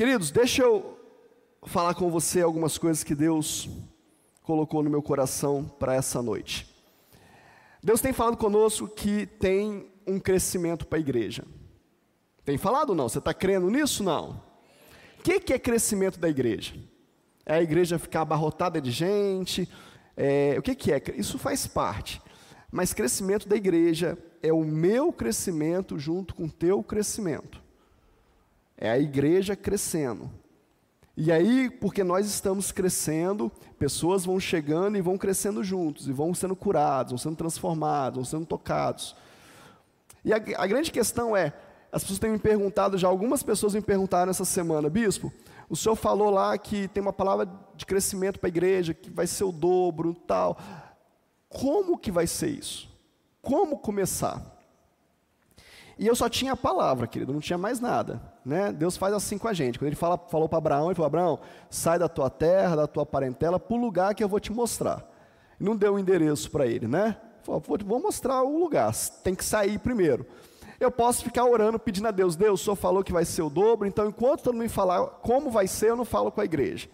Queridos, deixa eu falar com você algumas coisas que Deus colocou no meu coração para essa noite. Deus tem falado conosco que tem um crescimento para a igreja. Tem falado não? Você está crendo nisso? Não. O que, que é crescimento da igreja? É a igreja ficar abarrotada de gente? É, o que, que é? Isso faz parte. Mas crescimento da igreja é o meu crescimento junto com o teu crescimento. É a igreja crescendo. E aí, porque nós estamos crescendo, pessoas vão chegando e vão crescendo juntos, e vão sendo curados, vão sendo transformados, vão sendo tocados. E a, a grande questão é: as pessoas têm me perguntado, já algumas pessoas me perguntaram essa semana, bispo, o senhor falou lá que tem uma palavra de crescimento para a igreja, que vai ser o dobro, tal. Como que vai ser isso? Como começar? E eu só tinha a palavra, querido, não tinha mais nada. Né? Deus faz assim com a gente. Quando ele fala, falou para Abraão, ele falou: Abraão, sai da tua terra, da tua parentela, para o lugar que eu vou te mostrar. Não deu o um endereço para ele, né? Falou, vou mostrar o lugar, tem que sair primeiro. Eu posso ficar orando, pedindo a Deus, Deus, o Senhor falou que vai ser o dobro, então enquanto todo mundo me falar como vai ser, eu não falo com a igreja.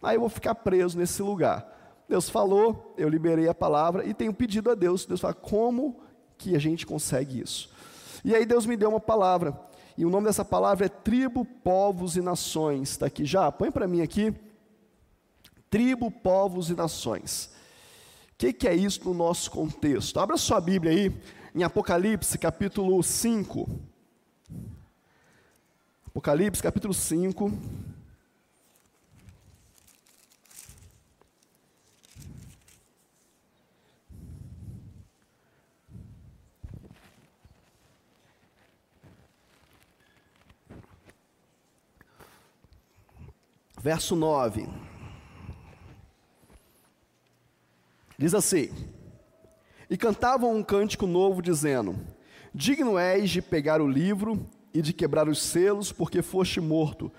Aí eu vou ficar preso nesse lugar. Deus falou, eu liberei a palavra e tenho pedido a Deus. Deus fala, como que a gente consegue isso? E aí Deus me deu uma palavra. E o nome dessa palavra é tribo, povos e nações. Está aqui já? Põe para mim aqui. Tribo, povos e nações. O que, que é isso no nosso contexto? Abra sua Bíblia aí, em Apocalipse, capítulo 5. Apocalipse, capítulo 5. Verso 9. Diz assim: e cantavam um cântico novo, dizendo: Digno és de pegar o livro e de quebrar os selos, porque foste morto.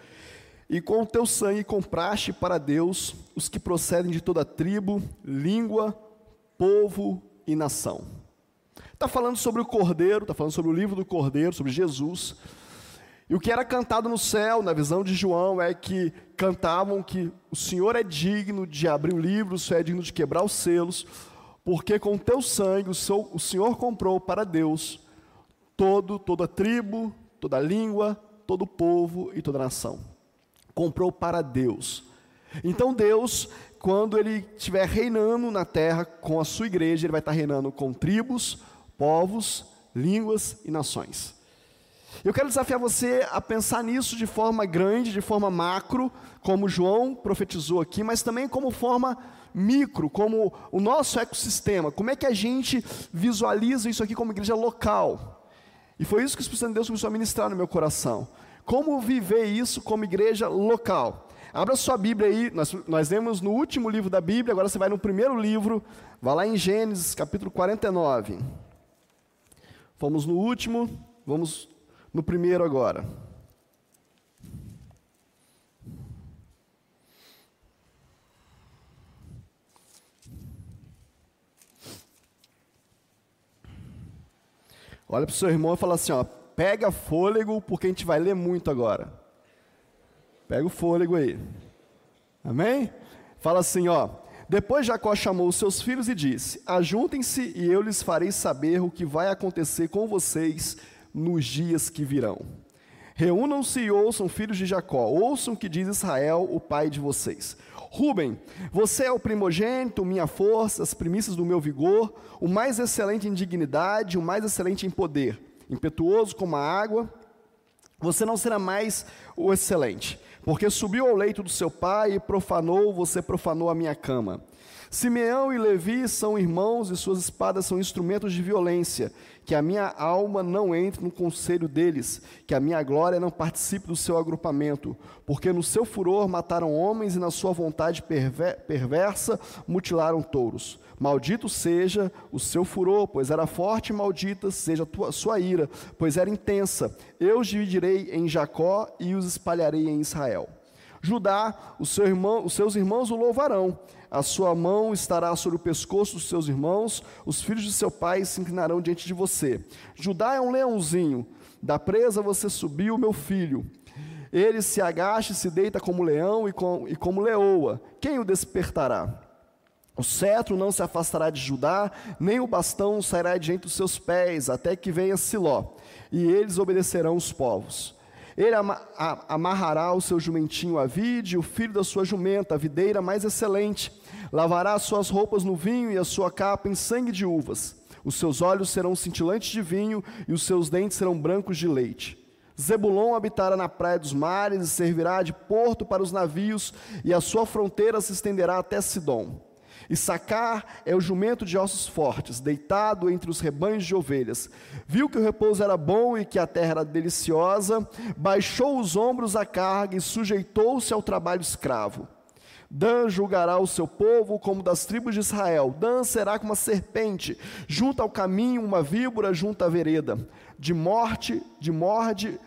E com o teu sangue compraste para Deus os que procedem de toda tribo, língua, povo e nação. Está falando sobre o Cordeiro, está falando sobre o livro do Cordeiro, sobre Jesus. E o que era cantado no céu, na visão de João, é que cantavam que o Senhor é digno de abrir o livro, o Senhor é digno de quebrar os selos, porque com teu sangue o, Senhor comprou para Deus todo, toda tribo, toda língua, todo povo e toda nação. Comprou para Deus. Então Deus, quando Ele estiver reinando na terra com a sua igreja, Ele vai estar reinando com tribos, povos, línguas e nações. Eu quero desafiar você a pensar nisso de forma grande, de forma macro, como João profetizou aqui, mas também como forma micro, como o nosso ecossistema. Como é que a gente visualiza isso aqui como igreja local? E foi isso que o Espírito Santo de Deus começou a ministrar no meu coração. Como viver isso como igreja local? Abra sua Bíblia aí, nós, nós lemos no último livro da Bíblia, agora você vai no primeiro livro, vai lá em Gênesis, capítulo 49. Fomos no último, vamos no primeiro agora. Olha para o seu irmão e fala assim: ó, pega fôlego, porque a gente vai ler muito agora. Pega o fôlego aí. Amém? Fala assim, ó. Depois Jacó chamou os seus filhos e disse: Ajuntem-se e eu lhes farei saber o que vai acontecer com vocês nos dias que virão. Reúnam-se e ouçam, filhos de Jacó, ouçam o que diz Israel, o pai de vocês. Ruben, você é o primogênito, minha força, as primícias do meu vigor, o mais excelente em dignidade, o mais excelente em poder, impetuoso como a água. Você não será mais o excelente, porque subiu ao leito do seu pai e profanou, você profanou a minha cama. Simeão e Levi são irmãos e suas espadas são instrumentos de violência. Que a minha alma não entre no conselho deles, que a minha glória não participe do seu agrupamento, porque no seu furor mataram homens e na sua vontade perver perversa mutilaram touros. Maldito seja o seu furor, pois era forte, e maldita seja a tua, sua ira, pois era intensa. Eu os dividirei em Jacó e os espalharei em Israel. Judá, seu irmão, os seus irmãos o louvarão a sua mão estará sobre o pescoço dos seus irmãos, os filhos de seu pai se inclinarão diante de você. Judá é um leãozinho, da presa você subiu, meu filho. Ele se agacha e se deita como leão e, com, e como leoa. Quem o despertará? O cetro não se afastará de Judá, nem o bastão sairá de entre os seus pés, até que venha Siló, e eles obedecerão os povos. Ele amarrará o seu jumentinho à vide, o filho da sua jumenta, a videira mais excelente. Lavará as suas roupas no vinho e a sua capa em sangue de uvas. Os seus olhos serão cintilantes de vinho e os seus dentes serão brancos de leite. Zebulon habitará na praia dos mares e servirá de porto para os navios, e a sua fronteira se estenderá até Sidom. E Sacar é o jumento de ossos fortes, deitado entre os rebanhos de ovelhas. Viu que o repouso era bom e que a terra era deliciosa, baixou os ombros à carga e sujeitou-se ao trabalho escravo. Dan julgará o seu povo como das tribos de Israel. Dan será como uma serpente, junto ao caminho, uma víbora junto à vereda. De morte, de morde,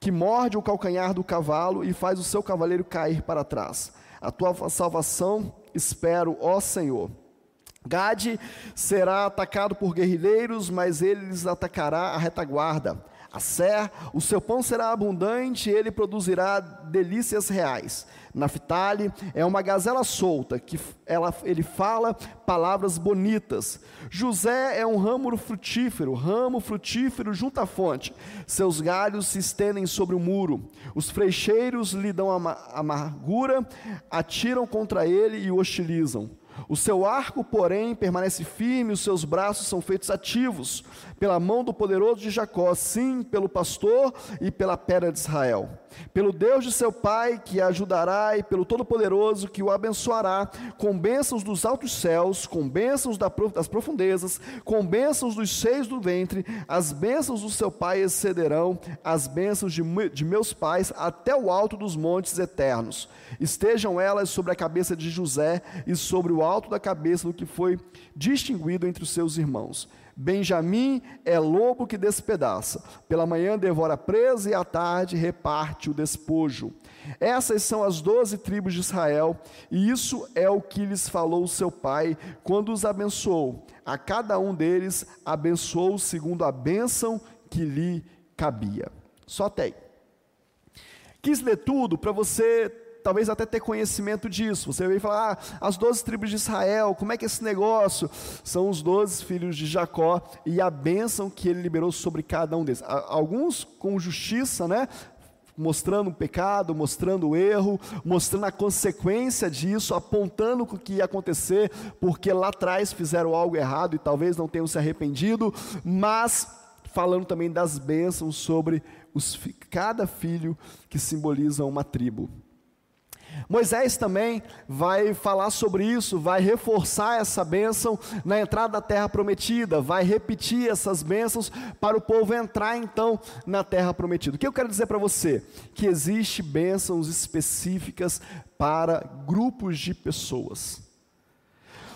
que morde o calcanhar do cavalo e faz o seu cavaleiro cair para trás. A tua salvação espero, ó Senhor. Gade será atacado por guerrilheiros, mas ele lhes atacará a retaguarda. A Ser, o seu pão será abundante, ele produzirá delícias reais. Naftali é uma gazela solta, que ela, ele fala palavras bonitas. José é um ramo frutífero, ramo frutífero junto à fonte. Seus galhos se estendem sobre o muro. Os freixeiros lhe dão amargura, atiram contra ele e o hostilizam. O seu arco, porém, permanece firme, os seus braços são feitos ativos, pela mão do poderoso de Jacó, sim, pelo pastor e pela pedra de Israel. Pelo Deus de seu pai, que a ajudará, e pelo Todo-Poderoso, que o abençoará, com bênçãos dos altos céus, com bênçãos das profundezas, com bênçãos dos seios do ventre, as bênçãos do seu pai excederão as bênçãos de, de meus pais até o alto dos montes eternos. Estejam elas sobre a cabeça de José e sobre o alto da cabeça do que foi distinguido entre os seus irmãos. Benjamim é lobo que despedaça. Pela manhã devora presa e à tarde reparte o despojo. Essas são as doze tribos de Israel, e isso é o que lhes falou seu pai quando os abençoou. A cada um deles abençoou segundo a bênção que lhe cabia. Só até aí. Quis ler tudo para você talvez até ter conhecimento disso. Você vai falar, ah, as doze tribos de Israel, como é que é esse negócio? São os doze filhos de Jacó e a bênção que ele liberou sobre cada um deles. Alguns com justiça, né? mostrando o pecado, mostrando o erro, mostrando a consequência disso, apontando o que ia acontecer, porque lá atrás fizeram algo errado e talvez não tenham se arrependido, mas falando também das bênçãos sobre os, cada filho que simboliza uma tribo. Moisés também vai falar sobre isso, vai reforçar essa bênção na entrada da terra prometida, vai repetir essas bênçãos para o povo entrar então na terra prometida. O que eu quero dizer para você? Que existe bênçãos específicas para grupos de pessoas.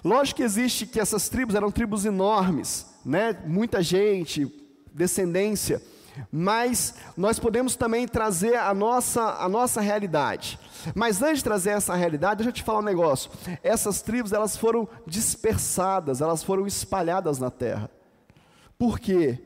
Lógico que existe que essas tribos eram tribos enormes, né? Muita gente, descendência mas nós podemos também trazer a nossa, a nossa realidade. Mas antes de trazer essa realidade, deixa eu te falar um negócio. Essas tribos, elas foram dispersadas, elas foram espalhadas na terra. Por quê?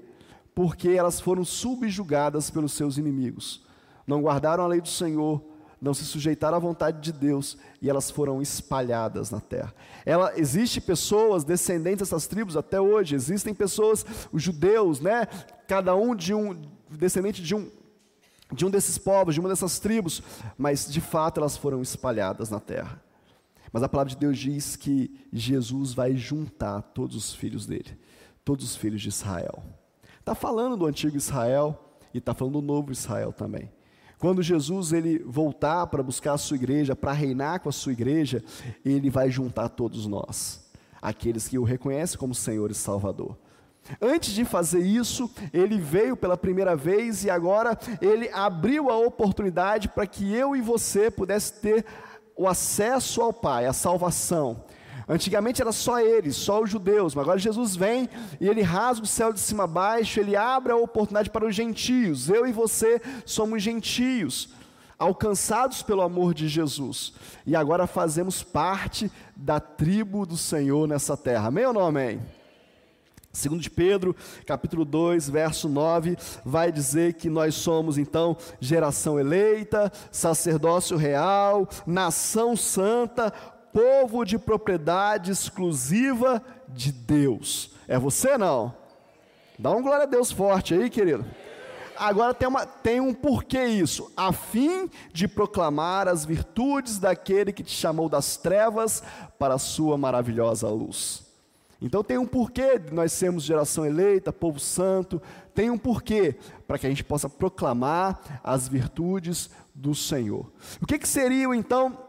Porque elas foram subjugadas pelos seus inimigos. Não guardaram a lei do Senhor, não se sujeitaram à vontade de Deus e elas foram espalhadas na terra. Ela existe pessoas descendentes dessas tribos até hoje, existem pessoas, os judeus, né, cada um de um descendente de um de um desses povos, de uma dessas tribos, mas de fato elas foram espalhadas na terra. Mas a palavra de Deus diz que Jesus vai juntar todos os filhos dele, todos os filhos de Israel. Está falando do antigo Israel e está falando do novo Israel também. Quando Jesus ele voltar para buscar a sua igreja, para reinar com a sua igreja, ele vai juntar todos nós, aqueles que o reconhecem como Senhor e Salvador. Antes de fazer isso, ele veio pela primeira vez e agora ele abriu a oportunidade para que eu e você pudesse ter o acesso ao Pai, a salvação. Antigamente era só eles, só os judeus, mas agora Jesus vem e ele rasga o céu de cima a baixo, ele abre a oportunidade para os gentios. Eu e você somos gentios, alcançados pelo amor de Jesus. E agora fazemos parte da tribo do Senhor nessa terra. Amém ou não amém? Segundo de Pedro, capítulo 2, verso 9, vai dizer que nós somos então geração eleita, sacerdócio real, nação santa, povo de propriedade exclusiva de Deus. É você não? Dá um glória a Deus forte aí, querido. Agora tem, uma, tem um porquê isso, a fim de proclamar as virtudes daquele que te chamou das trevas para a sua maravilhosa luz. Então tem um porquê nós sermos geração eleita, povo santo, tem um porquê para que a gente possa proclamar as virtudes do Senhor. O que, que seriam então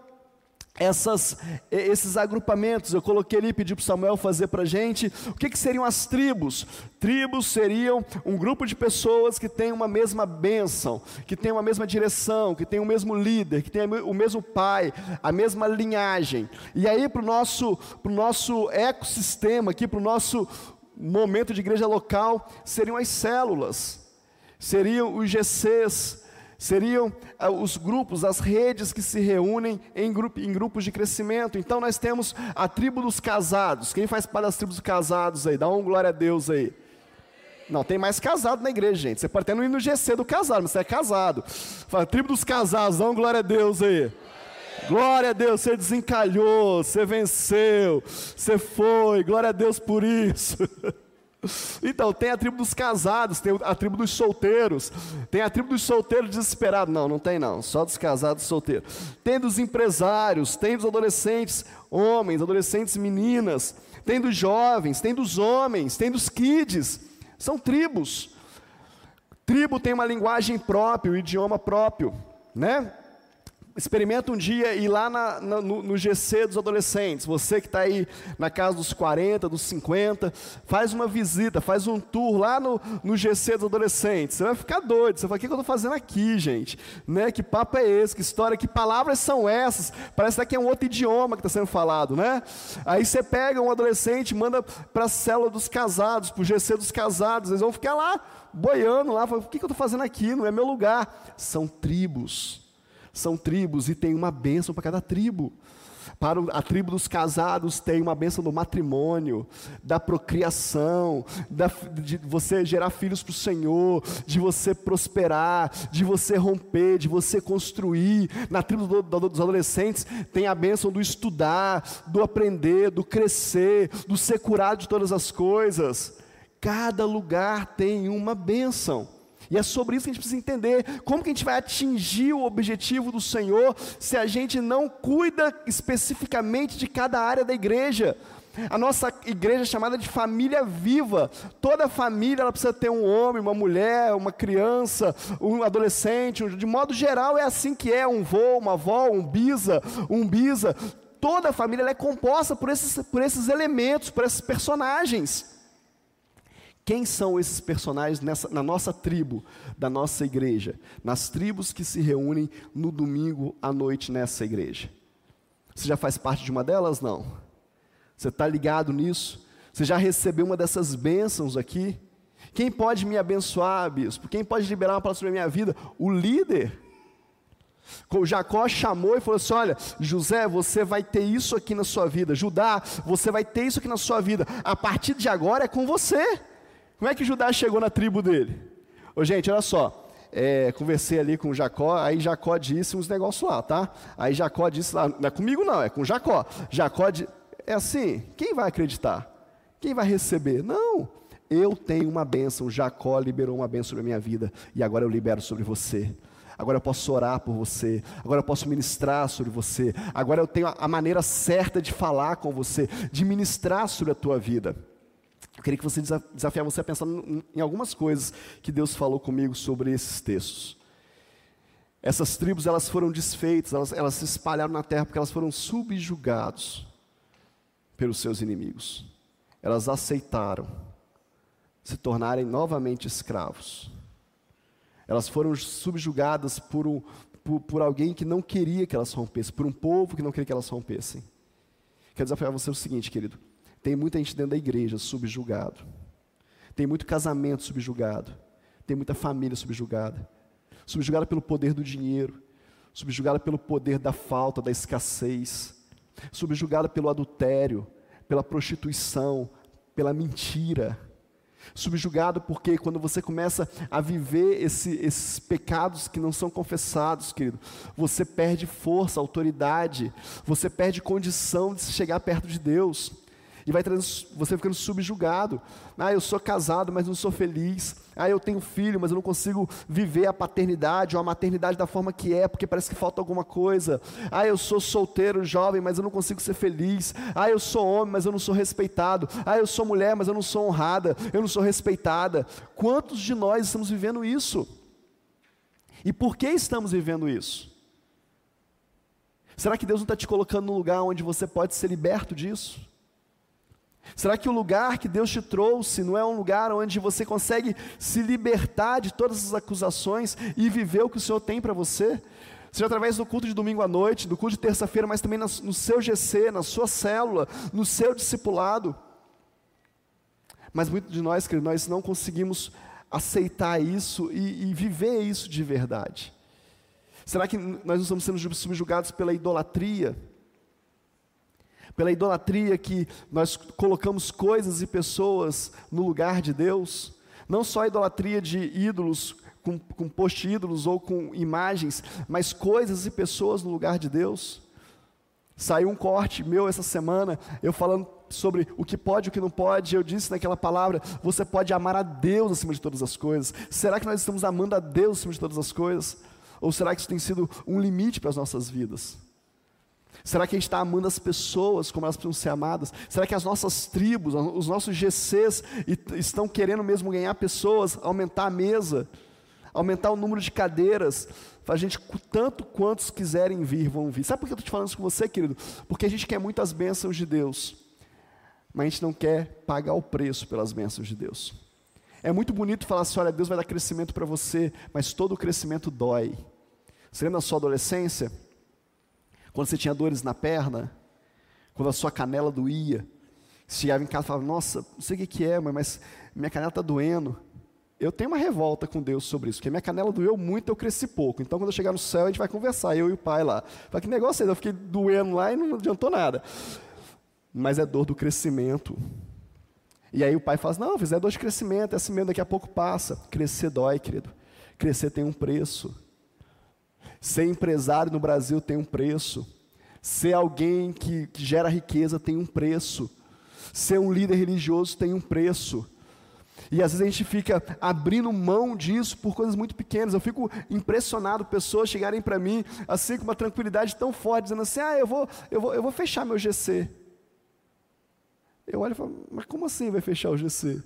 essas, esses agrupamentos. Eu coloquei ali, pedi para o Samuel fazer para a gente. O que, que seriam as tribos? Tribos seriam um grupo de pessoas que tem uma mesma bênção, que tem uma mesma direção, que tem o mesmo líder, que tem o mesmo pai, a mesma linhagem. E aí, para o nosso, pro nosso ecossistema, aqui, para o nosso momento de igreja local, seriam as células, seriam os GCs, seriam ah, os grupos, as redes que se reúnem em, grupo, em grupos de crescimento. Então nós temos a tribo dos casados. Quem faz parte das tribos dos casados aí? Dá um glória a Deus aí. Não, tem mais casado na igreja, gente. Você pode até não ir no GC do casado, mas você é casado. Fala, tribo dos casados, dá um glória a Deus aí. Glória a Deus, você desencalhou, você venceu, você foi, glória a Deus por isso. Então, tem a tribo dos casados, tem a tribo dos solteiros, tem a tribo dos solteiros desesperados. Não, não tem não, só dos casados e solteiros. Tem dos empresários, tem dos adolescentes homens, adolescentes meninas, tem dos jovens, tem dos homens, tem dos kids. São tribos. Tribo tem uma linguagem própria, um idioma próprio, né? Experimenta um dia ir lá na, na, no, no, GC dos adolescentes, você que está aí na casa dos 40, dos 50, faz uma visita, faz um tour lá no, no GC dos adolescentes. Você vai ficar doido, você vai o que eu estou fazendo aqui, gente? Né? Que papo é esse? Que história, que palavras são essas? Parece que é um outro idioma que está sendo falado, né? Aí você pega um adolescente, manda para a célula dos casados, para o GC dos casados, eles vão ficar lá, boiando lá, o que eu estou fazendo aqui? Não é meu lugar. São tribos são tribos e tem uma bênção para cada tribo. Para a tribo dos casados tem uma bênção do matrimônio, da procriação, da, de você gerar filhos para o Senhor, de você prosperar, de você romper, de você construir. Na tribo do, do, dos adolescentes tem a bênção do estudar, do aprender, do crescer, do ser curado de todas as coisas. Cada lugar tem uma bênção. E é sobre isso que a gente precisa entender. Como que a gente vai atingir o objetivo do Senhor se a gente não cuida especificamente de cada área da igreja? A nossa igreja é chamada de família viva. Toda família ela precisa ter um homem, uma mulher, uma criança, um adolescente. De modo geral é assim que é um vô, uma avó, um bisa, um bisa. Toda a família é composta por esses, por esses elementos, por esses personagens. Quem são esses personagens nessa, na nossa tribo, da nossa igreja? Nas tribos que se reúnem no domingo à noite nessa igreja. Você já faz parte de uma delas? Não. Você está ligado nisso? Você já recebeu uma dessas bênçãos aqui? Quem pode me abençoar, bispo? Quem pode liberar uma palavra sobre a minha vida? O líder. Jacó chamou e falou assim: Olha, José, você vai ter isso aqui na sua vida. Judá, você vai ter isso aqui na sua vida. A partir de agora é com você. Como é que Judá chegou na tribo dele? Ô, gente, olha só. É, conversei ali com Jacó, aí Jacó disse uns negócios lá, tá? Aí Jacó disse lá, não é comigo não, é com Jacó. Jacó é assim, quem vai acreditar? Quem vai receber? Não, eu tenho uma bênção, Jacó liberou uma bênção sobre a minha vida, e agora eu libero sobre você. Agora eu posso orar por você, agora eu posso ministrar sobre você, agora eu tenho a maneira certa de falar com você, de ministrar sobre a tua vida. Eu queria que você desafiar você a pensar em algumas coisas que Deus falou comigo sobre esses textos. Essas tribos elas foram desfeitas, elas, elas se espalharam na terra porque elas foram subjugados pelos seus inimigos. Elas aceitaram se tornarem novamente escravos. Elas foram subjugadas por, um, por, por alguém que não queria que elas rompessem, por um povo que não queria que elas rompessem. Quero desafiar você o seguinte, querido. Tem muita gente dentro da igreja subjugado. Tem muito casamento subjugado. Tem muita família subjugada. Subjugada pelo poder do dinheiro. Subjugada pelo poder da falta, da escassez. Subjugada pelo adultério, pela prostituição, pela mentira. Subjugado porque quando você começa a viver esse, esses pecados que não são confessados, querido, você perde força, autoridade, você perde condição de chegar perto de Deus e vai você ficando subjugado. Ah, eu sou casado, mas não sou feliz. Ah, eu tenho filho, mas eu não consigo viver a paternidade ou a maternidade da forma que é, porque parece que falta alguma coisa. Ah, eu sou solteiro, jovem, mas eu não consigo ser feliz. Ah, eu sou homem, mas eu não sou respeitado. Ah, eu sou mulher, mas eu não sou honrada. Eu não sou respeitada. Quantos de nós estamos vivendo isso? E por que estamos vivendo isso? Será que Deus não está te colocando num lugar onde você pode ser liberto disso? Será que o lugar que Deus te trouxe não é um lugar onde você consegue se libertar de todas as acusações e viver o que o Senhor tem para você? Seja através do culto de domingo à noite, do culto de terça-feira, mas também no seu GC, na sua célula, no seu discipulado. Mas muitos de nós, querido, nós não conseguimos aceitar isso e, e viver isso de verdade. Será que nós não estamos sendo subjugados pela idolatria? Pela idolatria que nós colocamos coisas e pessoas no lugar de Deus, não só a idolatria de ídolos, com, com post-ídolos ou com imagens, mas coisas e pessoas no lugar de Deus. Saiu um corte meu essa semana, eu falando sobre o que pode e o que não pode, eu disse naquela palavra: você pode amar a Deus acima de todas as coisas. Será que nós estamos amando a Deus acima de todas as coisas? Ou será que isso tem sido um limite para as nossas vidas? Será que a gente está amando as pessoas como elas precisam ser amadas? Será que as nossas tribos, os nossos GCs estão querendo mesmo ganhar pessoas, aumentar a mesa, aumentar o número de cadeiras? A gente, tanto quantos quiserem vir, vão vir. Sabe por que eu estou te falando isso com você, querido? Porque a gente quer muitas bênçãos de Deus, mas a gente não quer pagar o preço pelas bênçãos de Deus. É muito bonito falar assim: olha, Deus vai dar crescimento para você, mas todo o crescimento dói. Você lembra da sua adolescência? Quando você tinha dores na perna, quando a sua canela doía, você chegava em casa e falava, nossa, não sei o que, é, mas minha canela está doendo. Eu tenho uma revolta com Deus sobre isso, porque minha canela doeu muito, eu cresci pouco. Então, quando eu chegar no céu, a gente vai conversar, eu e o pai lá. Fala, que negócio é esse? Eu fiquei doendo lá e não adiantou nada. Mas é dor do crescimento. E aí o pai fala, não, fizer dor de crescimento, é assim mesmo, daqui a pouco passa. Crescer dói, querido. Crescer tem um preço. Ser empresário no Brasil tem um preço. Ser alguém que, que gera riqueza tem um preço. Ser um líder religioso tem um preço. E às vezes a gente fica abrindo mão disso por coisas muito pequenas. Eu fico impressionado pessoas chegarem para mim assim com uma tranquilidade tão forte, dizendo assim: "Ah, eu vou, eu vou, eu vou fechar meu GC". Eu olho e falo: "Mas como assim vai fechar o GC?"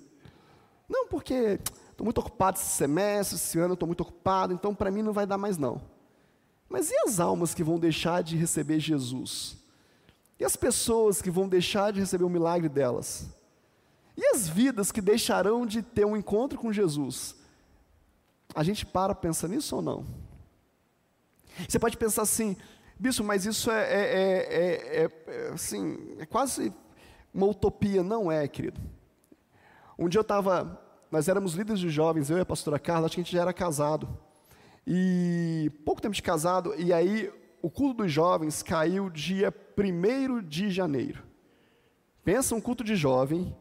Não, porque estou muito ocupado esse semestre, esse ano estou muito ocupado, então para mim não vai dar mais não. Mas e as almas que vão deixar de receber Jesus? E as pessoas que vão deixar de receber o milagre delas? E as vidas que deixarão de ter um encontro com Jesus? A gente para pensar nisso ou não? Você pode pensar assim, bispo, mas isso é, é, é, é assim, é quase uma utopia. Não é, querido. Um dia eu estava, nós éramos líderes de jovens, eu e a pastora Carla, acho que a gente já era casado. E pouco tempo de casado, e aí o culto dos jovens caiu dia 1 de janeiro. Pensa um culto de jovem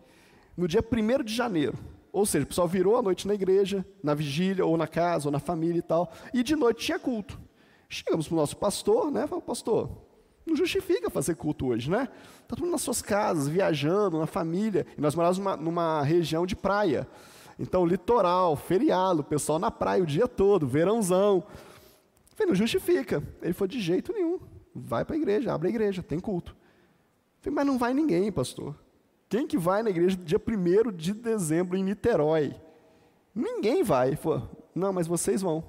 no dia 1 de janeiro. Ou seja, o pessoal virou a noite na igreja, na vigília, ou na casa, ou na família e tal, e de noite tinha culto. Chegamos para o nosso pastor, né? Falamos, pastor, não justifica fazer culto hoje, né? Está todo mundo nas suas casas, viajando, na família. E nós morávamos numa, numa região de praia. Então, litoral, feriado, o pessoal na praia o dia todo, verãozão. falei, não justifica. Ele falou, de jeito nenhum. Vai para a igreja, abre a igreja, tem culto. falei, mas não vai ninguém, pastor. Quem que vai na igreja dia 1 de dezembro em Niterói? Ninguém vai. Ele falou, não, mas vocês vão.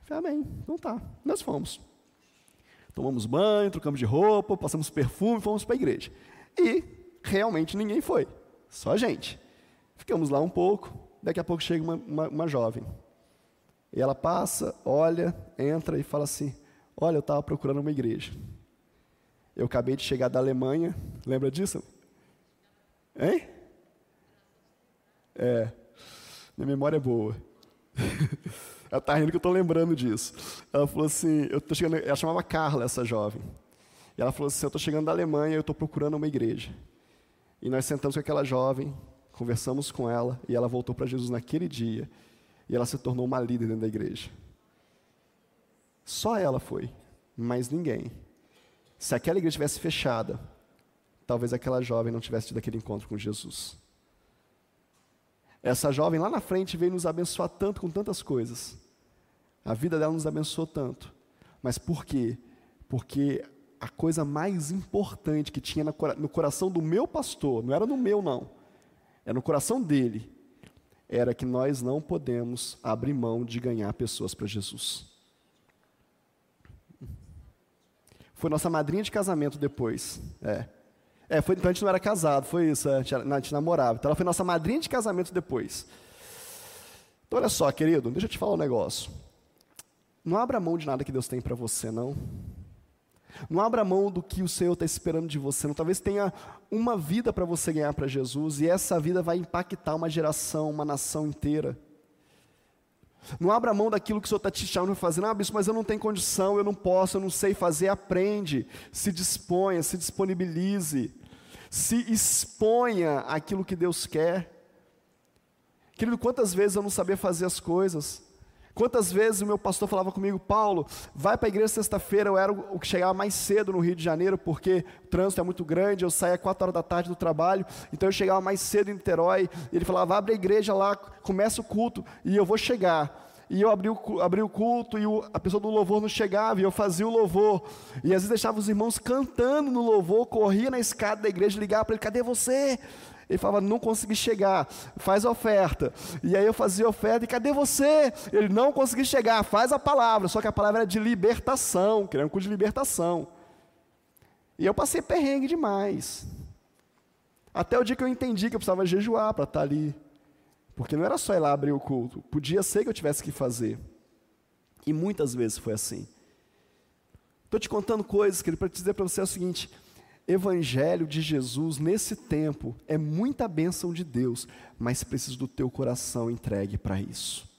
falei, amém, então tá, nós fomos. Tomamos banho, trocamos de roupa, passamos perfume, fomos para a igreja. E realmente ninguém foi, só a gente. Ficamos lá um pouco, daqui a pouco chega uma, uma, uma jovem. E ela passa, olha, entra e fala assim: Olha, eu estava procurando uma igreja. Eu acabei de chegar da Alemanha, lembra disso? Hein? É, minha memória é boa. ela está rindo que eu estou lembrando disso. Ela falou assim: eu tô chegando, ela chamava Carla, essa jovem. E ela falou assim: Eu estou chegando da Alemanha, eu estou procurando uma igreja. E nós sentamos com aquela jovem, conversamos com ela e ela voltou para Jesus naquele dia e ela se tornou uma líder dentro da igreja. Só ela foi, mas ninguém. Se aquela igreja tivesse fechada, talvez aquela jovem não tivesse tido aquele encontro com Jesus. Essa jovem lá na frente veio nos abençoar tanto com tantas coisas. A vida dela nos abençoou tanto. Mas por quê? Porque a coisa mais importante que tinha no coração do meu pastor, não era no meu, não, era no coração dele, era que nós não podemos abrir mão de ganhar pessoas para Jesus. Foi nossa madrinha de casamento depois. É. É, foi, então a gente não era casado, foi isso, a gente, a gente namorava. Então ela foi nossa madrinha de casamento depois. Então olha só, querido, deixa eu te falar um negócio. Não abra mão de nada que Deus tem para você, não. Não abra mão do que o Senhor está esperando de você. Não. Talvez tenha uma vida para você ganhar para Jesus e essa vida vai impactar uma geração, uma nação inteira. Não abra mão daquilo que o Senhor está te chamando a fazer. Ah, bispo, mas eu não tenho condição, eu não posso, eu não sei fazer. Aprende, se disponha, se disponibilize, se exponha aquilo que Deus quer. Querido, quantas vezes eu não sabia fazer as coisas? Quantas vezes o meu pastor falava comigo, Paulo, vai para a igreja sexta-feira, eu era o que chegava mais cedo no Rio de Janeiro, porque o trânsito é muito grande, eu saía quatro horas da tarde do trabalho, então eu chegava mais cedo em Niterói, ele falava, abre a igreja lá, começa o culto, e eu vou chegar. E eu abri o, abri o culto e o, a pessoa do louvor não chegava, e eu fazia o louvor. E às vezes deixava os irmãos cantando no louvor, corria na escada da igreja, ligava para ele, cadê você? Ele falava, não consegui chegar, faz oferta. E aí eu fazia oferta, e cadê você? Ele não consegui chegar, faz a palavra. Só que a palavra era de libertação, que era um curso de libertação. E eu passei perrengue demais. Até o dia que eu entendi que eu precisava jejuar para estar tá ali. Porque não era só ir lá abrir o culto, podia ser que eu tivesse que fazer. E muitas vezes foi assim. Estou te contando coisas, querido, para te dizer para você é o seguinte: evangelho de Jesus nesse tempo é muita bênção de Deus, mas precisa do teu coração entregue para isso.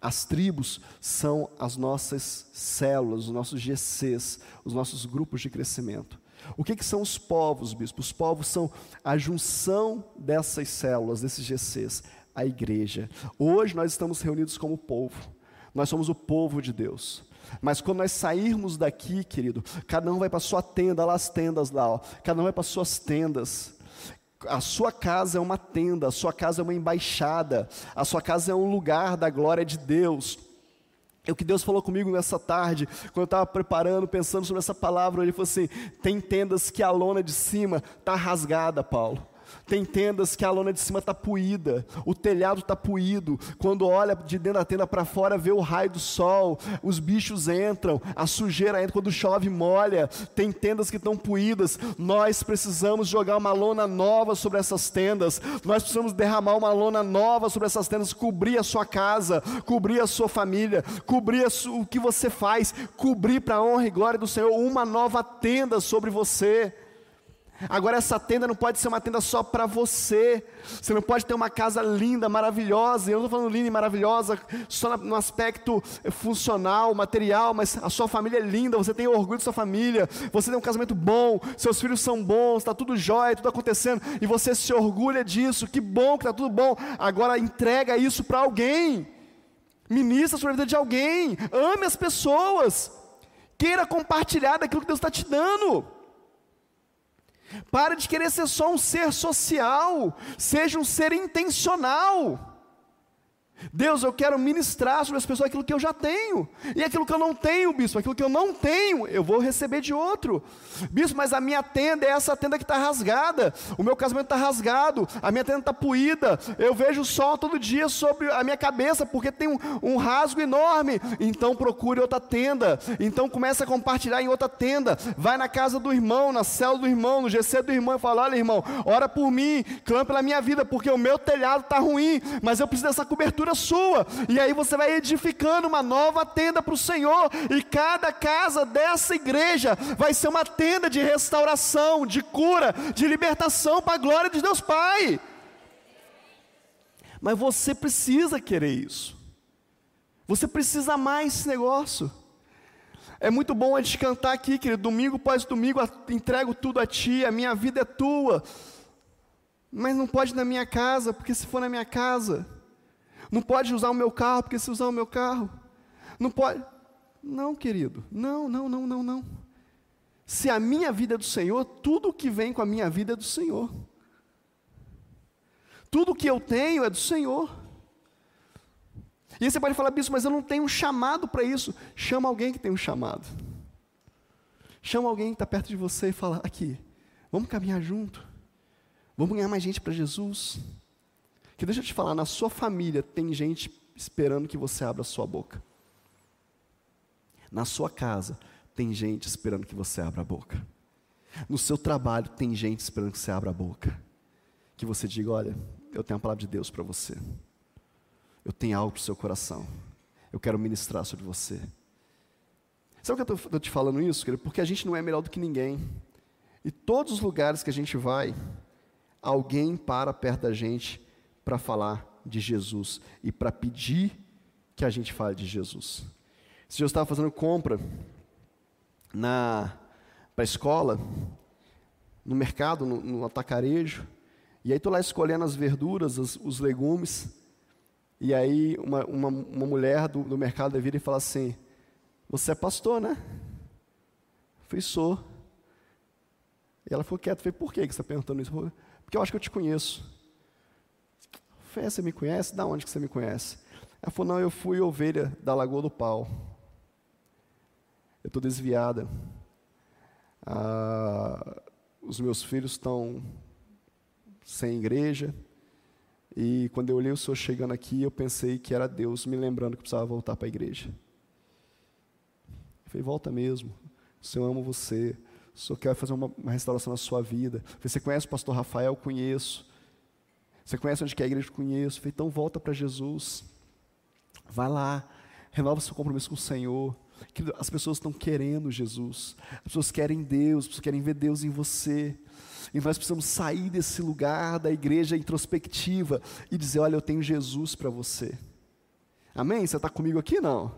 As tribos são as nossas células, os nossos GCs, os nossos grupos de crescimento. O que, que são os povos, bispo? Os povos são a junção dessas células, desses GCs, a igreja. Hoje nós estamos reunidos como povo, nós somos o povo de Deus. Mas quando nós sairmos daqui, querido, cada um vai para sua tenda, lá as tendas lá, ó. cada um vai para suas tendas. A sua casa é uma tenda, a sua casa é uma embaixada, a sua casa é um lugar da glória de Deus. É o que Deus falou comigo nessa tarde, quando eu estava preparando, pensando sobre essa palavra, ele falou assim: tem tendas que a lona de cima está rasgada, Paulo. Tem tendas que a lona de cima está puída, o telhado está puído. Quando olha de dentro da tenda para fora, vê o raio do sol, os bichos entram, a sujeira entra, quando chove, molha. Tem tendas que estão puídas. Nós precisamos jogar uma lona nova sobre essas tendas. Nós precisamos derramar uma lona nova sobre essas tendas, cobrir a sua casa, cobrir a sua família, cobrir o que você faz, cobrir para a honra e glória do Senhor uma nova tenda sobre você. Agora, essa tenda não pode ser uma tenda só para você. Você não pode ter uma casa linda, maravilhosa. Eu não estou falando linda e maravilhosa só no aspecto funcional, material, mas a sua família é linda. Você tem orgulho da sua família. Você tem um casamento bom. Seus filhos são bons. Está tudo jóia, tudo acontecendo. E você se orgulha disso. Que bom que está tudo bom. Agora, entrega isso para alguém. Ministra sobre a vida de alguém. Ame as pessoas. Queira compartilhar daquilo que Deus está te dando. Para de querer ser só um ser social, seja um ser intencional. Deus, eu quero ministrar sobre as pessoas aquilo que eu já tenho. E aquilo que eu não tenho, bispo, aquilo que eu não tenho, eu vou receber de outro. Bispo, mas a minha tenda é essa tenda que está rasgada. O meu casamento está rasgado. A minha tenda está puída. Eu vejo o sol todo dia sobre a minha cabeça, porque tem um, um rasgo enorme. Então procure outra tenda. Então comece a compartilhar em outra tenda. Vai na casa do irmão, na célula do irmão, no GC do irmão e fala: olha, irmão, ora por mim, clama pela minha vida, porque o meu telhado está ruim, mas eu preciso dessa cobertura sua, e aí você vai edificando uma nova tenda para o Senhor, e cada casa dessa igreja vai ser uma tenda de restauração, de cura, de libertação para a glória de Deus Pai. Mas você precisa querer isso, você precisa amar esse negócio. É muito bom a gente cantar aqui, querido, domingo após domingo, entrego tudo a Ti, a minha vida é Tua. Mas não pode na minha casa, porque se for na minha casa. Não pode usar o meu carro, porque se usar o meu carro. Não pode. Não, querido. Não, não, não, não, não. Se a minha vida é do Senhor, tudo que vem com a minha vida é do Senhor. Tudo que eu tenho é do Senhor. E aí você pode falar, bispo, mas eu não tenho um chamado para isso. Chama alguém que tem um chamado. Chama alguém que está perto de você e fala: aqui, vamos caminhar junto. Vamos ganhar mais gente para Jesus. Que deixa eu te falar, na sua família tem gente esperando que você abra a sua boca. Na sua casa tem gente esperando que você abra a boca. No seu trabalho tem gente esperando que você abra a boca. Que você diga, olha, eu tenho a palavra de Deus para você. Eu tenho algo para o seu coração. Eu quero ministrar sobre você. Sabe por que eu estou te falando isso, querido? Porque a gente não é melhor do que ninguém. E todos os lugares que a gente vai, alguém para perto da gente para falar de Jesus e para pedir que a gente fale de Jesus. Se eu estava fazendo compra na para a escola, no mercado, no, no, atacarejo, e aí estou lá escolhendo as verduras, os, legumes, e aí uma, uma, uma mulher do, do mercado vira e fala assim, você é pastor, né? Eu falei, sou. E ela ficou quieta, eu falei, por que você está perguntando isso? Porque eu acho que eu te conheço. Eu falei, é, você me conhece? Da onde que você me conhece? Ela falou, não, eu fui ovelha da Lagoa do Pau. Eu estou desviada. Ah, os meus filhos estão sem igreja. E quando eu olhei o senhor chegando aqui, eu pensei que era Deus me lembrando que precisava voltar para a igreja. Eu falei, volta mesmo. O Senhor ama você. O Senhor quer fazer uma, restauração na sua vida. você conhece o pastor Rafael? Conheço. Você conhece onde que é a igreja? Conheço. falei, então volta para Jesus. Vai lá. Renova seu compromisso com o Senhor. Que as pessoas estão querendo Jesus. As pessoas querem Deus. As pessoas querem ver Deus em você. E nós precisamos sair desse lugar da igreja introspectiva e dizer: Olha, eu tenho Jesus para você. Amém? Você está comigo aqui? Não?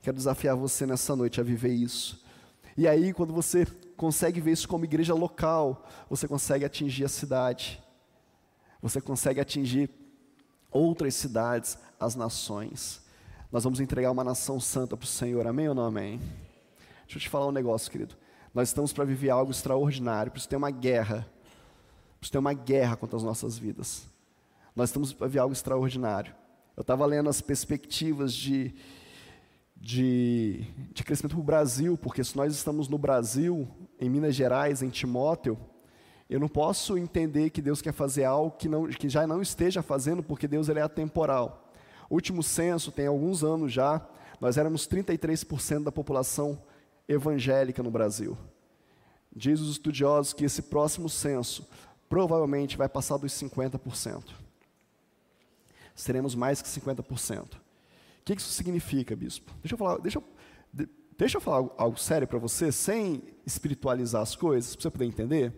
Quero desafiar você nessa noite a viver isso. E aí, quando você consegue ver isso como igreja local, você consegue atingir a cidade, você consegue atingir outras cidades, as nações. Nós vamos entregar uma nação santa para o Senhor, amém ou não amém? Deixa eu te falar um negócio, querido. Nós estamos para viver algo extraordinário, preciso ter uma guerra, preciso ter uma guerra contra as nossas vidas. Nós estamos para viver algo extraordinário. Eu estava lendo as perspectivas de, de, de crescimento para o Brasil, porque se nós estamos no Brasil, em Minas Gerais, em Timóteo, eu não posso entender que Deus quer fazer algo que, não, que já não esteja fazendo, porque Deus ele é atemporal. O último censo, tem alguns anos já, nós éramos 33% da população evangélica no Brasil. Diz os estudiosos que esse próximo censo provavelmente vai passar dos 50%. Seremos mais que 50% que, que isso significa, bispo? Deixa eu falar, deixa eu, deixa eu falar algo, algo sério para você, sem espiritualizar as coisas, para você poder entender.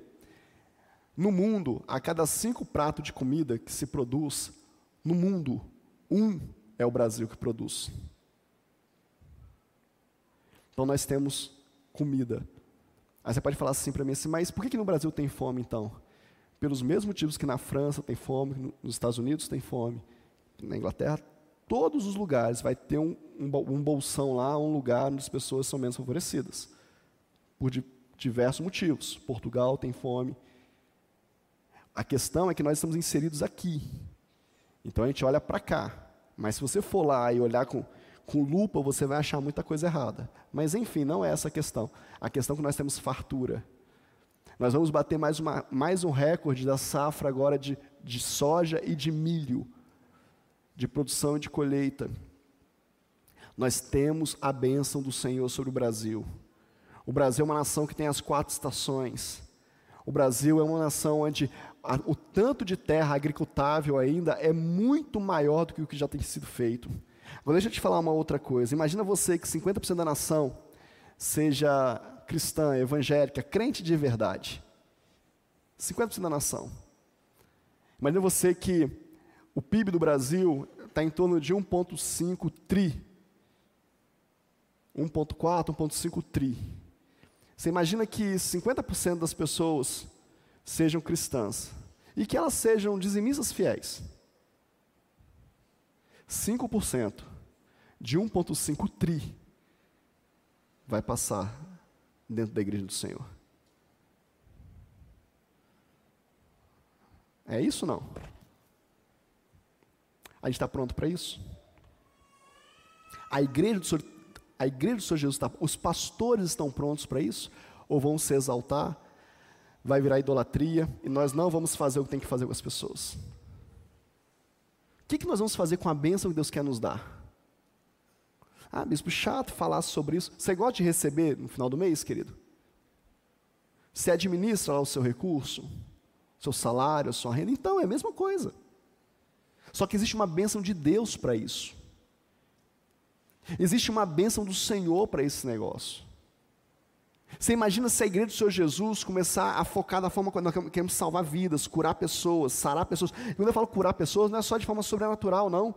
No mundo, a cada cinco pratos de comida que se produz, no mundo, um é o Brasil que produz. Então nós temos comida. Aí você pode falar assim para mim assim, mas por que, que no Brasil tem fome então? Pelos mesmos motivos que na França tem fome, nos Estados Unidos tem fome, na Inglaterra todos os lugares vai ter um, um, bolsão lá, um lugar onde as pessoas são menos favorecidas. Por di, diversos motivos. Portugal tem fome. A questão é que nós estamos inseridos aqui. Então a gente olha para cá. Mas se você for lá e olhar com, com lupa, você vai achar muita coisa errada. Mas enfim, não é essa a questão. A questão é que nós temos fartura. Nós vamos bater mais, uma, mais um recorde da safra agora de, de soja e de milho de produção e de colheita. Nós temos a bênção do Senhor sobre o Brasil. O Brasil é uma nação que tem as quatro estações. O Brasil é uma nação onde o tanto de terra agricultável ainda é muito maior do que o que já tem sido feito. Agora deixa eu te falar uma outra coisa. Imagina você que 50% da nação seja cristã, evangélica, crente de verdade. 50% da nação. Imagina você que o PIB do Brasil está em torno de 1,5 tri. 1,4, 1,5 tri. Você imagina que 50% das pessoas sejam cristãs. e que elas sejam dizimistas fiéis. 5% de 1,5 tri vai passar dentro da igreja do Senhor. É isso não? A gente está pronto para isso? A igreja do Senhor, a igreja do Senhor Jesus está, os pastores estão prontos para isso? Ou vão se exaltar? Vai virar idolatria e nós não vamos fazer o que tem que fazer com as pessoas. O que, que nós vamos fazer com a bênção que Deus quer nos dar? Ah, bispo, chato falar sobre isso. Você gosta de receber no final do mês, querido? Você administra lá o seu recurso, seu salário, sua renda? Então, é a mesma coisa. Só que existe uma bênção de Deus para isso. Existe uma bênção do Senhor para esse negócio. Você imagina se a igreja do Senhor Jesus começar a focar na forma como nós queremos salvar vidas, curar pessoas, sarar pessoas. E quando eu falo curar pessoas, não é só de forma sobrenatural, não.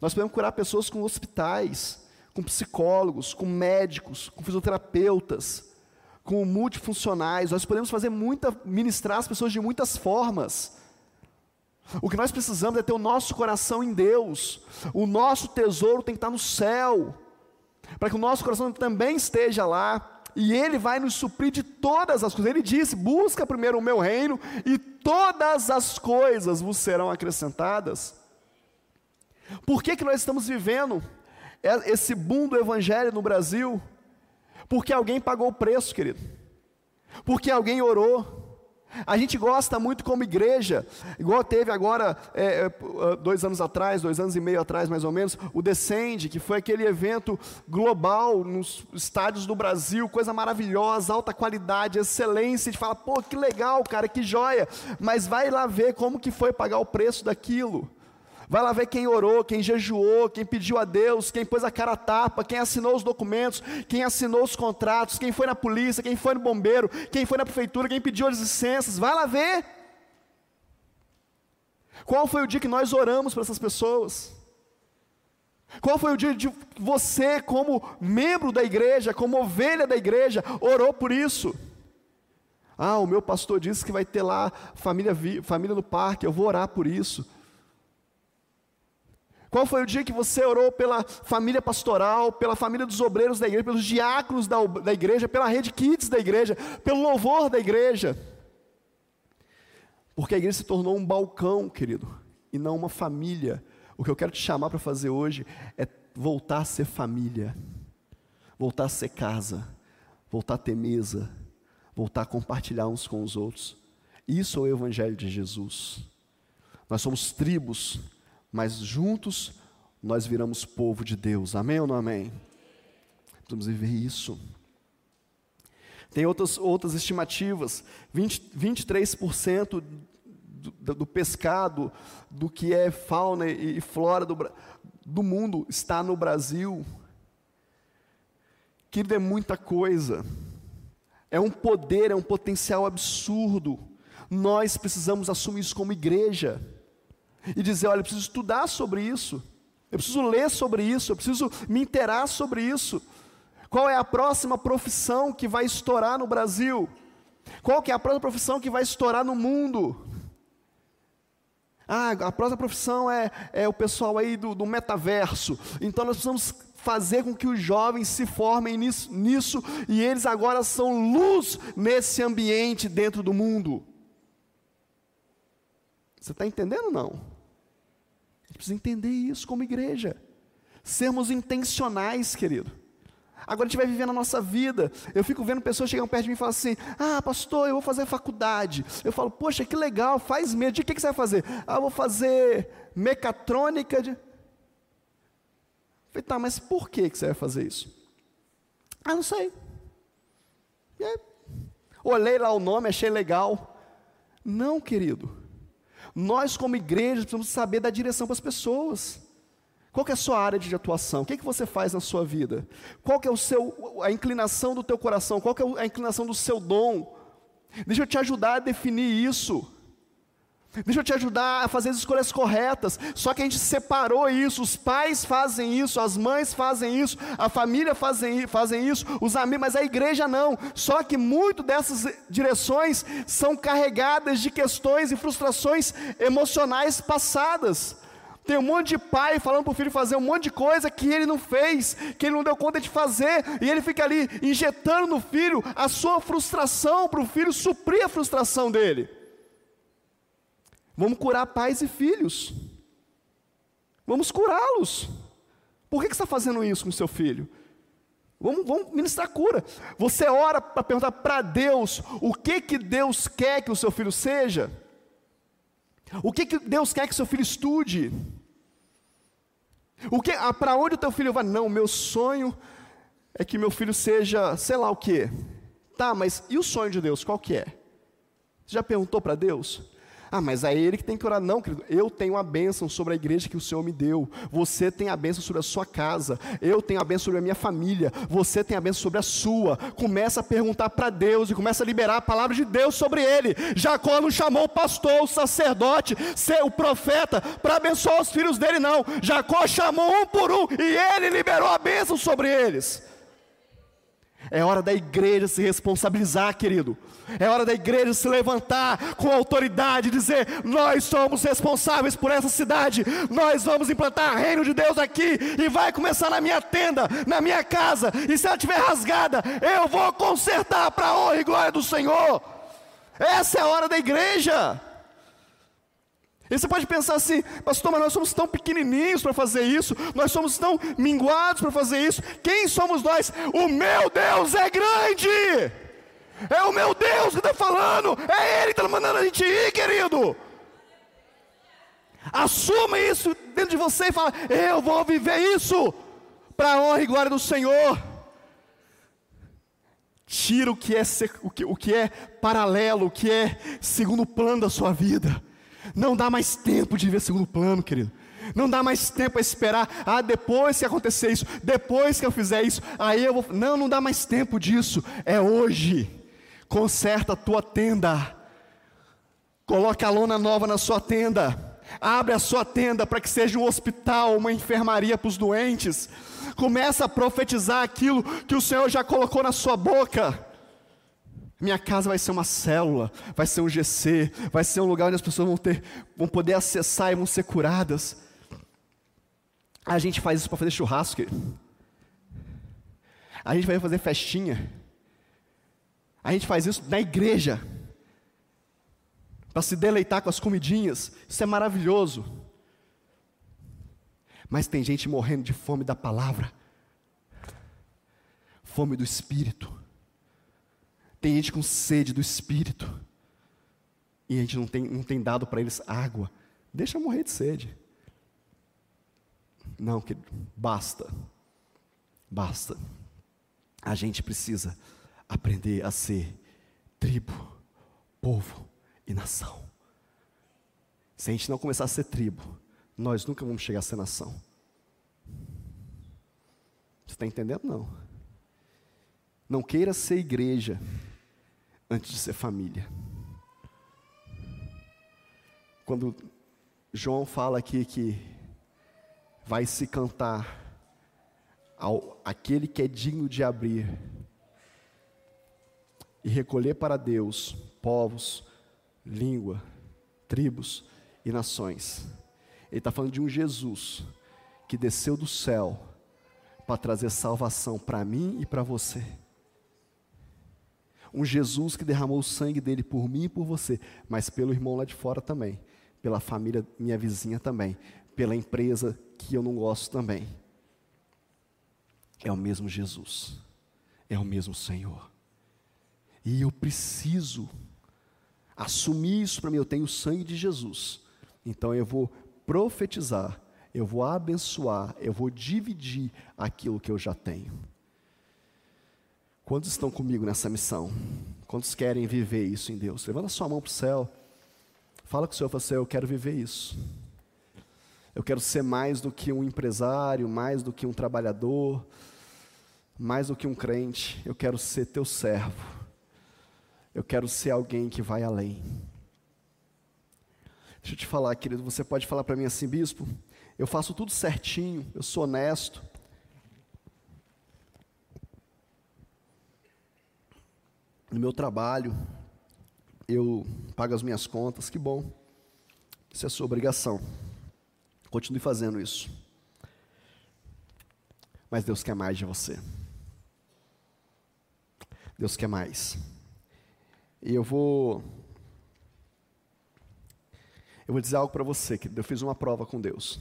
Nós podemos curar pessoas com hospitais, com psicólogos, com médicos, com fisioterapeutas, com multifuncionais. Nós podemos fazer muita, ministrar as pessoas de muitas formas. O que nós precisamos é ter o nosso coração em Deus. O nosso tesouro tem que estar no céu. Para que o nosso coração também esteja lá. E Ele vai nos suprir de todas as coisas. Ele disse: busca primeiro o meu reino, e todas as coisas vos serão acrescentadas. Por que, que nós estamos vivendo esse boom do evangelho no Brasil, porque alguém pagou o preço, querido. Porque alguém orou. A gente gosta muito como igreja, igual teve agora, é, é, dois anos atrás, dois anos e meio atrás mais ou menos, o Descende, que foi aquele evento global nos estádios do Brasil, coisa maravilhosa, alta qualidade, excelência. A gente fala, pô, que legal, cara, que joia. Mas vai lá ver como que foi pagar o preço daquilo. Vai lá ver quem orou, quem jejuou, quem pediu a Deus, quem pôs a cara a tapa, quem assinou os documentos, quem assinou os contratos, quem foi na polícia, quem foi no bombeiro, quem foi na prefeitura, quem pediu as licenças. Vai lá ver. Qual foi o dia que nós oramos para essas pessoas? Qual foi o dia de você, como membro da igreja, como ovelha da igreja, orou por isso? Ah, o meu pastor disse que vai ter lá família, família no parque, eu vou orar por isso. Qual foi o dia que você orou pela família pastoral, pela família dos obreiros da igreja, pelos diáconos da, da igreja, pela rede kids da igreja, pelo louvor da igreja? Porque a igreja se tornou um balcão, querido, e não uma família. O que eu quero te chamar para fazer hoje é voltar a ser família, voltar a ser casa, voltar a ter mesa, voltar a compartilhar uns com os outros. Isso é o Evangelho de Jesus. Nós somos tribos mas juntos nós viramos povo de Deus. Amém ou não amém? Vamos viver isso. Tem outras, outras estimativas: 20, 23% do, do pescado, do que é fauna e flora do, do mundo, está no Brasil. Querido, é muita coisa. É um poder, é um potencial absurdo. Nós precisamos assumir isso como igreja e dizer: olha, eu preciso estudar sobre isso, eu preciso ler sobre isso, eu preciso me interar sobre isso. Qual é a próxima profissão que vai estourar no Brasil? Qual que é a próxima profissão que vai estourar no mundo? Ah, a próxima profissão é, é o pessoal aí do, do metaverso. Então nós precisamos fazer com que os jovens se formem nisso, nisso e eles agora são luz nesse ambiente dentro do mundo. Você está entendendo ou não? Precisa entender isso como igreja. Sermos intencionais, querido. Agora a gente vai viver na nossa vida. Eu fico vendo pessoas chegando perto de mim e falam assim: Ah, pastor, eu vou fazer faculdade. Eu falo, poxa, que legal, faz mesmo. De que, que você vai fazer? Ah, eu vou fazer mecatrônica. De... Eu falei, tá, mas por que, que você vai fazer isso? Ah, não sei. Aí, olhei lá o nome, achei legal. Não, querido. Nós, como igreja, precisamos saber dar direção para as pessoas. Qual é a sua área de atuação? O que, é que você faz na sua vida? Qual é o seu, a inclinação do teu coração? Qual é a inclinação do seu dom? Deixa eu te ajudar a definir isso. Deixa eu te ajudar a fazer as escolhas corretas. Só que a gente separou isso. Os pais fazem isso, as mães fazem isso, a família fazem, fazem isso, os amigos, mas a igreja não. Só que muito dessas direções são carregadas de questões e frustrações emocionais passadas. Tem um monte de pai falando para o filho fazer um monte de coisa que ele não fez, que ele não deu conta de fazer, e ele fica ali injetando no filho a sua frustração para o filho suprir a frustração dele. Vamos curar pais e filhos. Vamos curá-los. Por que, você está fazendo isso com seu filho? Vamos, vamos ministrar cura. Você ora para perguntar para Deus o que, que Deus quer que o seu filho seja? O que, que Deus quer que seu filho estude? O que, ah, para onde o teu filho vai? Não, meu sonho é que meu filho seja, sei lá o quê. Tá, mas e o sonho de Deus, qual que é? Você já perguntou para Deus? Ah, mas é ele que tem que orar. Não, querido, eu tenho a bênção sobre a igreja que o Senhor me deu. Você tem a bênção sobre a sua casa. Eu tenho a bênção sobre a minha família. Você tem a bênção sobre a sua. Começa a perguntar para Deus e começa a liberar a palavra de Deus sobre ele. Jacó não chamou o pastor, o sacerdote, o profeta, para abençoar os filhos dele, não. Jacó chamou um por um e ele liberou a bênção sobre eles. É hora da igreja se responsabilizar, querido. É hora da igreja se levantar com autoridade e dizer: Nós somos responsáveis por essa cidade, nós vamos implantar o reino de Deus aqui e vai começar na minha tenda, na minha casa, e se ela estiver rasgada, eu vou consertar para a honra e glória do Senhor. Essa é a hora da igreja. E você pode pensar assim, pastor, mas nós somos tão pequenininhos para fazer isso, nós somos tão minguados para fazer isso. Quem somos nós? O meu Deus é grande. É o meu Deus que está falando, é Ele que está mandando a gente ir, querido. Assuma isso dentro de você e fala: Eu vou viver isso para a honra e glória do Senhor. Tira o que é o que, o que é paralelo, o que é segundo plano da sua vida não dá mais tempo de ver segundo plano, querido. Não dá mais tempo a esperar, ah, depois que acontecer isso, depois que eu fizer isso, aí eu vou. Não, não dá mais tempo disso. É hoje. Conserta a tua tenda. Coloca a lona nova na sua tenda. Abre a sua tenda para que seja um hospital, uma enfermaria para os doentes. Começa a profetizar aquilo que o Senhor já colocou na sua boca. Minha casa vai ser uma célula, vai ser um GC, vai ser um lugar onde as pessoas vão, ter, vão poder acessar e vão ser curadas. A gente faz isso para fazer churrasco. A gente vai fazer festinha. A gente faz isso na igreja. Para se deleitar com as comidinhas. Isso é maravilhoso. Mas tem gente morrendo de fome da palavra. Fome do espírito tem gente com sede do Espírito. E a gente não tem, não tem dado para eles água. Deixa morrer de sede. Não, que basta. Basta. A gente precisa aprender a ser tribo, povo e nação. Se a gente não começar a ser tribo, nós nunca vamos chegar a ser nação. Você está entendendo? Não. Não queira ser igreja antes de ser família. Quando João fala aqui que vai se cantar ao aquele que é digno de abrir e recolher para Deus povos, língua, tribos e nações. Ele está falando de um Jesus que desceu do céu para trazer salvação para mim e para você um Jesus que derramou o sangue dele por mim e por você, mas pelo irmão lá de fora também, pela família, minha vizinha também, pela empresa que eu não gosto também. É o mesmo Jesus, é o mesmo Senhor. E eu preciso assumir isso para mim. Eu tenho o sangue de Jesus, então eu vou profetizar, eu vou abençoar, eu vou dividir aquilo que eu já tenho. Quantos estão comigo nessa missão? Quantos querem viver isso em Deus? Levanta sua mão para o céu. Fala com o Senhor, fala assim, eu quero viver isso. Eu quero ser mais do que um empresário, mais do que um trabalhador, mais do que um crente. Eu quero ser teu servo. Eu quero ser alguém que vai além. Deixa eu te falar, querido, você pode falar para mim assim, bispo, eu faço tudo certinho, eu sou honesto. No meu trabalho, eu pago as minhas contas, que bom. Isso é sua obrigação. Continue fazendo isso. Mas Deus quer mais de você. Deus quer mais. E eu vou. Eu vou dizer algo para você, que eu fiz uma prova com Deus,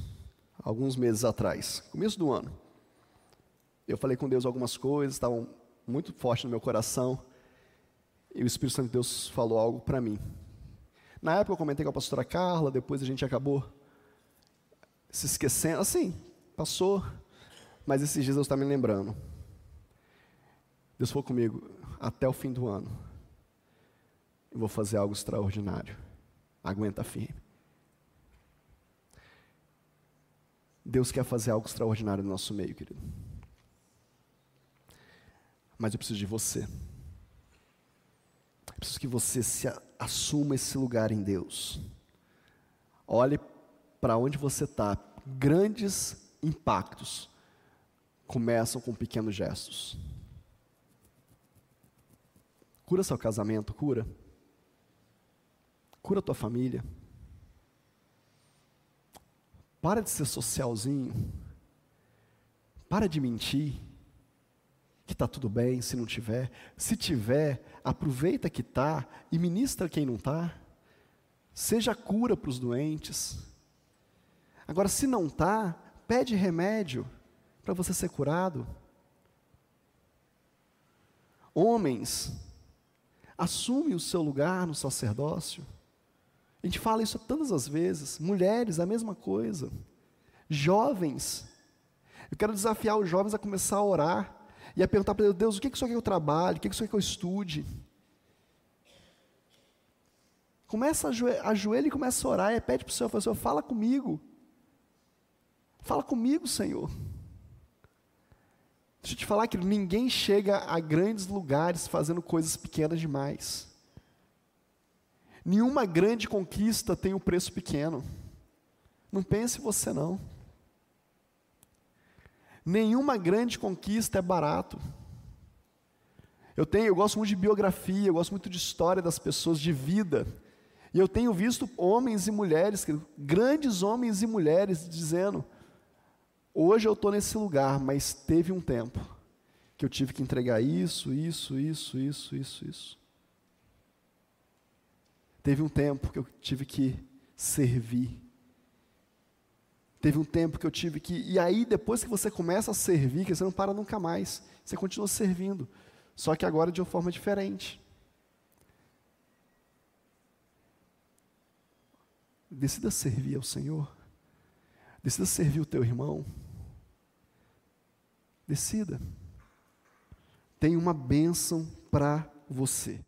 alguns meses atrás, começo do ano. Eu falei com Deus algumas coisas, estavam muito fortes no meu coração, e o Espírito Santo de Deus falou algo para mim. Na época eu comentei com a pastora Carla, depois a gente acabou se esquecendo, assim, passou, mas esses dias Deus está me lembrando. Deus falou comigo, até o fim do ano, eu vou fazer algo extraordinário. Aguenta firme. Deus quer fazer algo extraordinário no nosso meio, querido. Mas eu preciso de você. Preciso que você se assuma esse lugar em Deus. Olhe para onde você está. Grandes impactos começam com pequenos gestos. Cura seu casamento, cura. Cura tua família. Para de ser socialzinho. Para de mentir. Que está tudo bem se não tiver. Se tiver, aproveita que está e ministra quem não está. Seja cura para os doentes. Agora, se não está, pede remédio para você ser curado. Homens, assume o seu lugar no sacerdócio. A gente fala isso todas as vezes. Mulheres, a mesma coisa. Jovens, eu quero desafiar os jovens a começar a orar e a perguntar para Deus: Deus, o que, que o que eu trabalhe? O que, que o que eu estude? Começa a ajoelha e começa a orar e pede para o Senhor, fala, Senhor, fala comigo. Fala comigo, Senhor. Deixa eu te falar que ninguém chega a grandes lugares fazendo coisas pequenas demais. Nenhuma grande conquista tem um preço pequeno. Não pense você não. Nenhuma grande conquista é barato. Eu tenho, eu gosto muito de biografia, eu gosto muito de história das pessoas, de vida. E eu tenho visto homens e mulheres, grandes homens e mulheres, dizendo: hoje eu estou nesse lugar, mas teve um tempo que eu tive que entregar isso, isso, isso, isso, isso, isso. Teve um tempo que eu tive que servir. Teve um tempo que eu tive que. E aí, depois que você começa a servir, que você não para nunca mais, você continua servindo. Só que agora de uma forma diferente. Decida servir ao Senhor. Decida servir o teu irmão. Decida. Tem uma bênção para você.